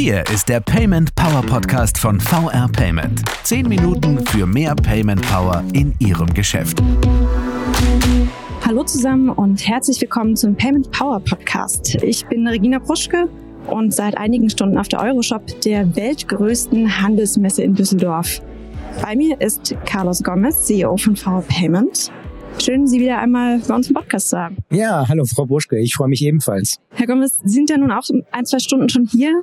Hier ist der Payment Power Podcast von VR Payment. Zehn Minuten für mehr Payment Power in Ihrem Geschäft. Hallo zusammen und herzlich willkommen zum Payment Power Podcast. Ich bin Regina Bruschke und seit einigen Stunden auf der Euroshop, der weltgrößten Handelsmesse in Düsseldorf. Bei mir ist Carlos Gomez, CEO von VR Payment. Schön, Sie wieder einmal bei uns im Podcast zu haben. Ja, hallo Frau Buschke, ich freue mich ebenfalls. Herr Gomez, Sie sind ja nun auch ein, zwei Stunden schon hier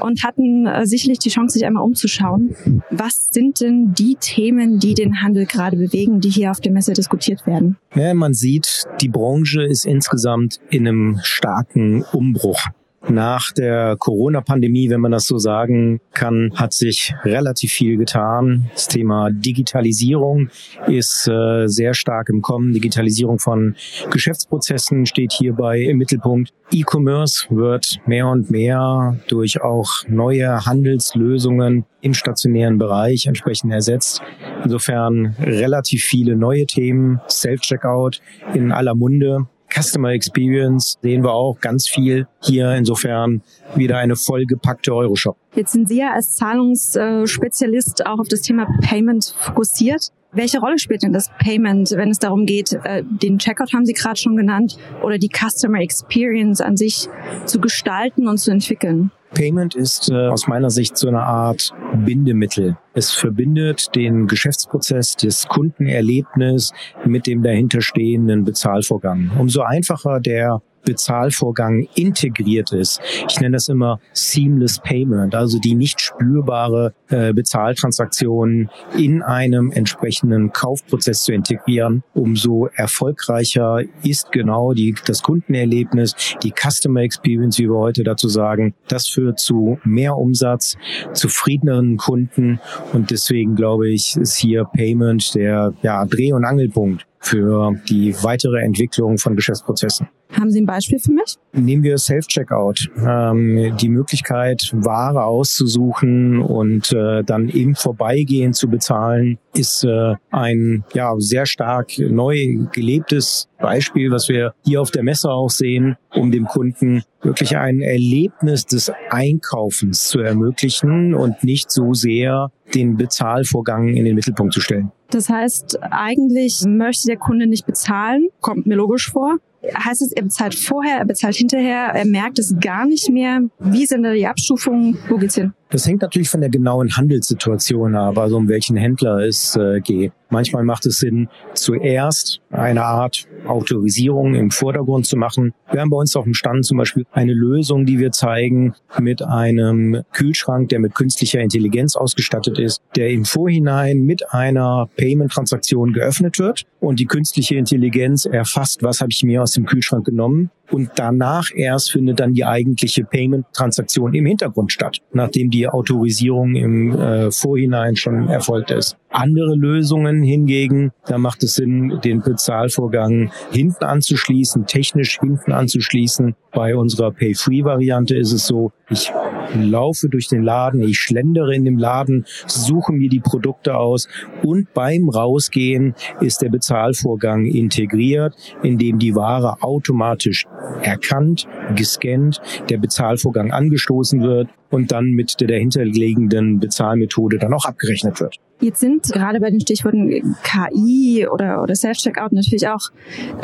und hatten äh, sicherlich die Chance, sich einmal umzuschauen. Was sind denn die Themen, die den Handel gerade bewegen, die hier auf der Messe diskutiert werden? Ja, man sieht, die Branche ist insgesamt in einem starken Umbruch. Nach der Corona-Pandemie, wenn man das so sagen kann, hat sich relativ viel getan. Das Thema Digitalisierung ist äh, sehr stark im Kommen. Digitalisierung von Geschäftsprozessen steht hierbei im Mittelpunkt. E-Commerce wird mehr und mehr durch auch neue Handelslösungen im stationären Bereich entsprechend ersetzt. Insofern relativ viele neue Themen. Self-Checkout in aller Munde. Customer Experience sehen wir auch ganz viel hier. Insofern wieder eine vollgepackte Euroshop. Jetzt sind Sie ja als Zahlungsspezialist auch auf das Thema Payment fokussiert. Welche Rolle spielt denn das Payment, wenn es darum geht, äh, den Checkout haben Sie gerade schon genannt, oder die Customer Experience an sich zu gestalten und zu entwickeln? Payment ist äh, aus meiner Sicht so eine Art Bindemittel. Es verbindet den Geschäftsprozess, das Kundenerlebnis mit dem dahinterstehenden Bezahlvorgang. Umso einfacher der Bezahlvorgang integriert ist. Ich nenne das immer Seamless Payment, also die nicht spürbare äh, Bezahltransaktion in einem entsprechenden Kaufprozess zu integrieren. Umso erfolgreicher ist genau die, das Kundenerlebnis, die Customer Experience, wie wir heute dazu sagen. Das führt zu mehr Umsatz, zufriedeneren Kunden und deswegen glaube ich, ist hier Payment der ja, Dreh- und Angelpunkt für die weitere Entwicklung von Geschäftsprozessen. Haben Sie ein Beispiel für mich? Nehmen wir Self-Checkout. Ähm, die Möglichkeit, Ware auszusuchen und äh, dann im Vorbeigehen zu bezahlen, ist äh, ein ja sehr stark neu gelebtes Beispiel, was wir hier auf der Messe auch sehen, um dem Kunden wirklich ein Erlebnis des Einkaufens zu ermöglichen und nicht so sehr den Bezahlvorgang in den Mittelpunkt zu stellen. Das heißt, eigentlich möchte der Kunde nicht bezahlen, kommt mir logisch vor. Heißt es, er bezahlt vorher, er bezahlt hinterher, er merkt es gar nicht mehr. Wie sind da die Abstufungen? Wo geht's hin? Das hängt natürlich von der genauen Handelssituation ab, also um welchen Händler es äh, geht. Manchmal macht es Sinn, zuerst eine Art Autorisierung im Vordergrund zu machen. Wir haben bei uns auf dem Stand zum Beispiel eine Lösung, die wir zeigen mit einem Kühlschrank, der mit künstlicher Intelligenz ausgestattet ist, der im Vorhinein mit einer Payment-Transaktion geöffnet wird und die künstliche Intelligenz erfasst, was habe ich mir aus dem Kühlschrank genommen und danach erst findet dann die eigentliche Payment-Transaktion im Hintergrund statt, nachdem die Autorisierung im äh, Vorhinein schon erfolgt ist. Andere Lösungen hingegen, da macht es Sinn, den Bezahlvorgang hinten anzuschließen, technisch hinten anzuschließen. Bei unserer Pay-Free-Variante ist es so, ich laufe durch den Laden, ich schlendere in dem Laden, suche mir die Produkte aus und beim Rausgehen ist der Bezahlvorgang integriert, indem die Ware automatisch erkannt, gescannt, der Bezahlvorgang angestoßen wird und dann mit der dahinterliegenden Bezahlmethode dann auch abgerechnet wird. Jetzt sind gerade bei den Stichworten KI oder, oder Self-Checkout natürlich auch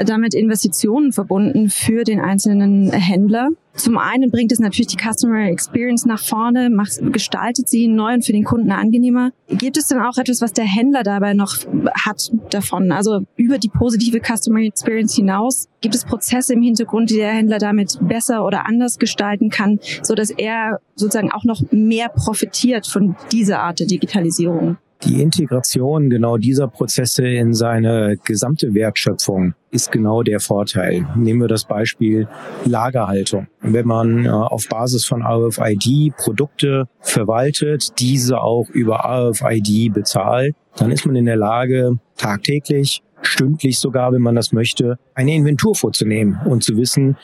damit Investitionen verbunden für den einzelnen Händler. Zum einen bringt es natürlich die Customer Experience nach vorne, macht, gestaltet sie neu und für den Kunden angenehmer. Gibt es denn auch etwas, was der Händler dabei noch hat davon? Also über die positive Customer Experience hinaus gibt es Prozesse im Hintergrund, die der Händler damit besser oder anders gestalten kann, so dass er sozusagen auch noch mehr profitiert von dieser Art der Digitalisierung? Die Integration genau dieser Prozesse in seine gesamte Wertschöpfung ist genau der Vorteil. Nehmen wir das Beispiel Lagerhaltung. Wenn man äh, auf Basis von RFID Produkte verwaltet, diese auch über RFID bezahlt, dann ist man in der Lage, tagtäglich stündlich sogar, wenn man das möchte, eine Inventur vorzunehmen und zu wissen,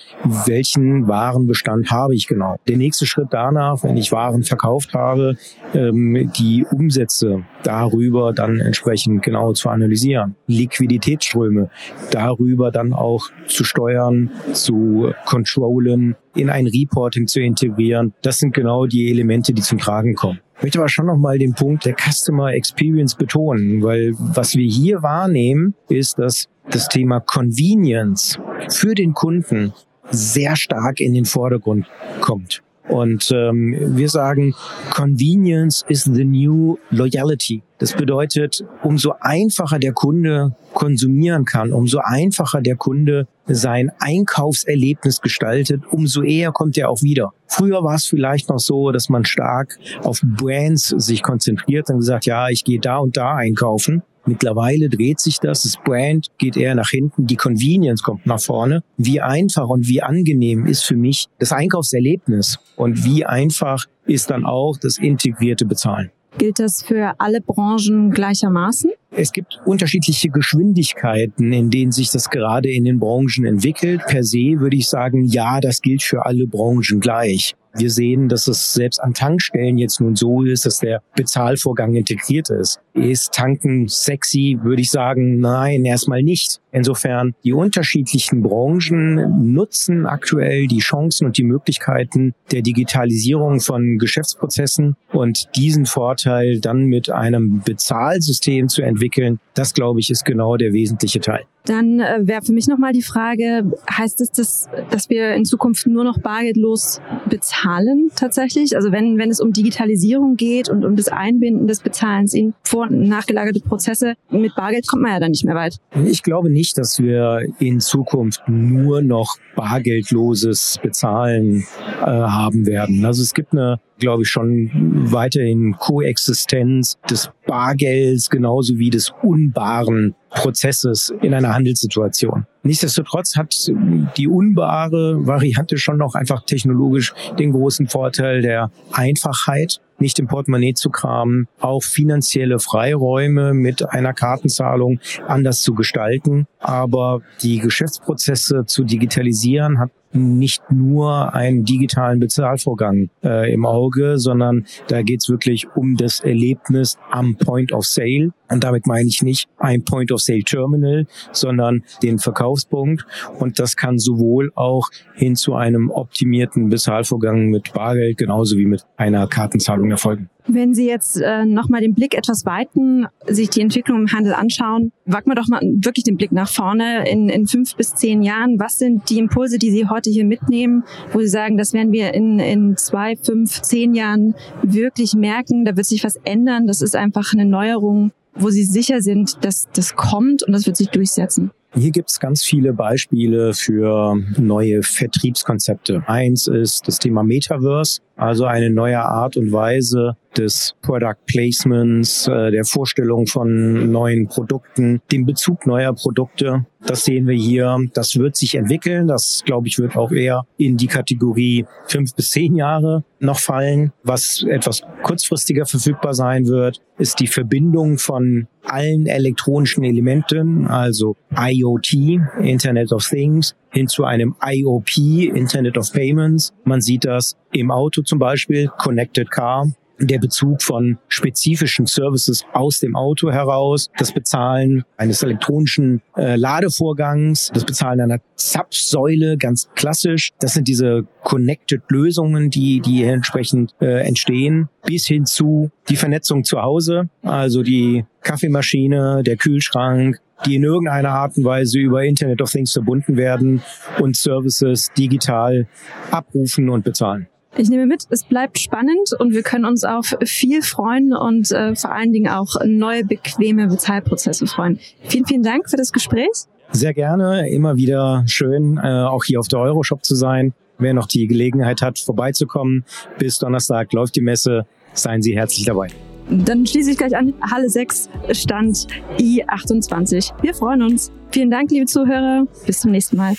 welchen Warenbestand habe ich genau. Der nächste Schritt danach, wenn ich Waren verkauft habe, ähm, die Umsätze darüber dann entsprechend genau zu analysieren. Liquiditätsströme darüber dann auch zu steuern, zu controllen, in ein Reporting zu integrieren. Das sind genau die Elemente, die zum Tragen kommen. Ich möchte aber schon nochmal den Punkt der Customer Experience betonen, weil was wir hier wahrnehmen, ist, dass das Thema Convenience für den Kunden sehr stark in den Vordergrund kommt. Und ähm, wir sagen, Convenience is the new loyalty. Das bedeutet, umso einfacher der Kunde konsumieren kann, umso einfacher der Kunde sein Einkaufserlebnis gestaltet, umso eher kommt er auch wieder. Früher war es vielleicht noch so, dass man stark auf Brands sich konzentriert und gesagt, ja, ich gehe da und da einkaufen. Mittlerweile dreht sich das, das Brand geht eher nach hinten, die Convenience kommt nach vorne. Wie einfach und wie angenehm ist für mich das Einkaufserlebnis und wie einfach ist dann auch das integrierte Bezahlen. Gilt das für alle Branchen gleichermaßen? Es gibt unterschiedliche Geschwindigkeiten, in denen sich das gerade in den Branchen entwickelt. Per se würde ich sagen, ja, das gilt für alle Branchen gleich. Wir sehen, dass es selbst an Tankstellen jetzt nun so ist, dass der Bezahlvorgang integriert ist. Ist Tanken sexy, würde ich sagen, nein, erstmal nicht. Insofern, die unterschiedlichen Branchen nutzen aktuell die Chancen und die Möglichkeiten der Digitalisierung von Geschäftsprozessen und diesen Vorteil dann mit einem Bezahlsystem zu entwickeln, das glaube ich ist genau der wesentliche Teil. Dann äh, wäre für mich nochmal die Frage, heißt es, dass, dass wir in Zukunft nur noch bargeldlos bezahlen tatsächlich? Also wenn, wenn es um Digitalisierung geht und um das Einbinden des Bezahlens in vor- und nachgelagerte Prozesse, mit Bargeld kommt man ja dann nicht mehr weit. Ich glaube nicht, dass wir in Zukunft nur noch bargeldloses Bezahlen äh, haben werden. Also es gibt eine glaube ich, schon weiterhin Koexistenz des Bargelds genauso wie des unbaren Prozesses in einer Handelssituation. Nichtsdestotrotz hat die unbare Variante schon noch einfach technologisch den großen Vorteil der Einfachheit, nicht im Portemonnaie zu kramen, auch finanzielle Freiräume mit einer Kartenzahlung anders zu gestalten. Aber die Geschäftsprozesse zu digitalisieren hat nicht nur einen digitalen Bezahlvorgang äh, im Auge, sondern da geht's wirklich um das Erlebnis am Point of Sale. Und damit meine ich nicht ein Point of Sale Terminal, sondern den Verkaufspunkt. Und das kann sowohl auch hin zu einem optimierten Bezahlvorgang mit Bargeld genauso wie mit einer Kartenzahlung erfolgen. Wenn Sie jetzt äh, nochmal den Blick etwas weiten, sich die Entwicklung im Handel anschauen, wagen wir doch mal wirklich den Blick nach vorne in, in fünf bis zehn Jahren. Was sind die Impulse, die Sie heute hier mitnehmen, wo Sie sagen, das werden wir in, in zwei, fünf, zehn Jahren wirklich merken, da wird sich was ändern, das ist einfach eine Neuerung, wo Sie sicher sind, dass das kommt und das wird sich durchsetzen? Hier gibt es ganz viele Beispiele für neue Vertriebskonzepte. Eins ist das Thema Metaverse, also eine neue Art und Weise des Product Placements, äh, der Vorstellung von neuen Produkten, dem Bezug neuer Produkte. Das sehen wir hier. Das wird sich entwickeln. Das, glaube ich, wird auch eher in die Kategorie fünf bis zehn Jahre noch fallen. Was etwas kurzfristiger verfügbar sein wird, ist die Verbindung von allen elektronischen Elementen, also IoT, Internet of Things, hin zu einem IOP, Internet of Payments. Man sieht das im Auto zum Beispiel, Connected Car der Bezug von spezifischen Services aus dem Auto heraus, das Bezahlen eines elektronischen äh, Ladevorgangs, das Bezahlen einer Zapfsäule, ganz klassisch. Das sind diese Connected-Lösungen, die, die entsprechend äh, entstehen, bis hin zu die Vernetzung zu Hause, also die Kaffeemaschine, der Kühlschrank, die in irgendeiner Art und Weise über Internet of Things verbunden werden und Services digital abrufen und bezahlen. Ich nehme mit, es bleibt spannend und wir können uns auf viel freuen und äh, vor allen Dingen auch neue bequeme Bezahlprozesse freuen. Vielen, vielen Dank für das Gespräch. Sehr gerne, immer wieder schön, äh, auch hier auf der Euroshop zu sein. Wer noch die Gelegenheit hat, vorbeizukommen, bis Donnerstag läuft die Messe, seien Sie herzlich dabei. Dann schließe ich gleich an. Halle 6, Stand I28. Wir freuen uns. Vielen Dank, liebe Zuhörer. Bis zum nächsten Mal.